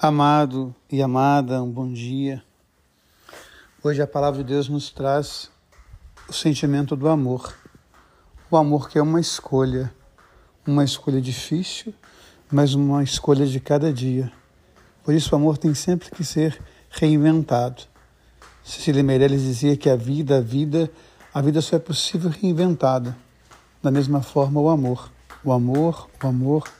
Amado e amada, um bom dia. Hoje a palavra de Deus nos traz o sentimento do amor. O amor que é uma escolha, uma escolha difícil, mas uma escolha de cada dia. Por isso o amor tem sempre que ser reinventado. Cecília Meirelles dizia que a vida, a vida, a vida só é possível reinventada. Da mesma forma o amor. O amor, o amor,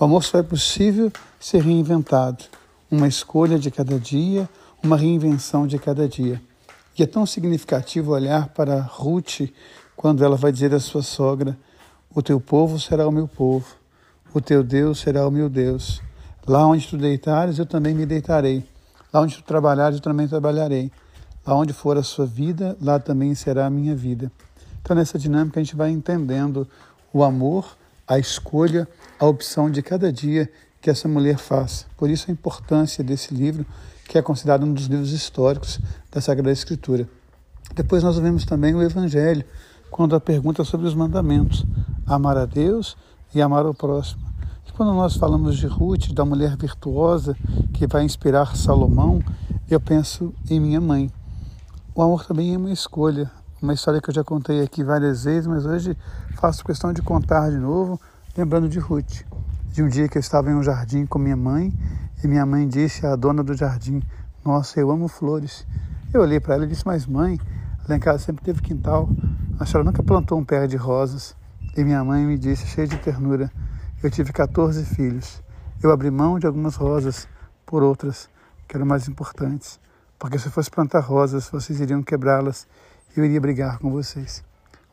o amor só é possível ser reinventado. Uma escolha de cada dia, uma reinvenção de cada dia. E é tão significativo olhar para Ruth quando ela vai dizer à sua sogra: O teu povo será o meu povo, o teu Deus será o meu Deus. Lá onde tu deitares, eu também me deitarei. Lá onde tu trabalhares, eu também trabalharei. Lá onde for a sua vida, lá também será a minha vida. Então, nessa dinâmica, a gente vai entendendo o amor a escolha, a opção de cada dia que essa mulher faz. Por isso a importância desse livro, que é considerado um dos livros históricos da Sagrada Escritura. Depois nós vemos também o Evangelho, quando a pergunta sobre os mandamentos, amar a Deus e amar ao próximo. E quando nós falamos de Ruth, da mulher virtuosa que vai inspirar Salomão, eu penso em minha mãe. O amor também é uma escolha, uma história que eu já contei aqui várias vezes, mas hoje faço questão de contar de novo, lembrando de Ruth. De um dia que eu estava em um jardim com minha mãe e minha mãe disse à dona do jardim: Nossa, eu amo flores. Eu olhei para ela e disse: Mas mãe, lá em casa sempre teve quintal, a senhora nunca plantou um pé de rosas. E minha mãe me disse, cheia de ternura: Eu tive 14 filhos. Eu abri mão de algumas rosas por outras que eram mais importantes. Porque se eu fosse plantar rosas, vocês iriam quebrá-las eu iria brigar com vocês.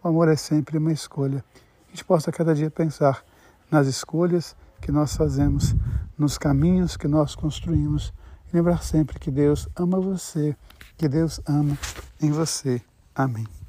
O amor é sempre uma escolha. A gente possa cada dia pensar nas escolhas que nós fazemos, nos caminhos que nós construímos e lembrar sempre que Deus ama você, que Deus ama em você. Amém.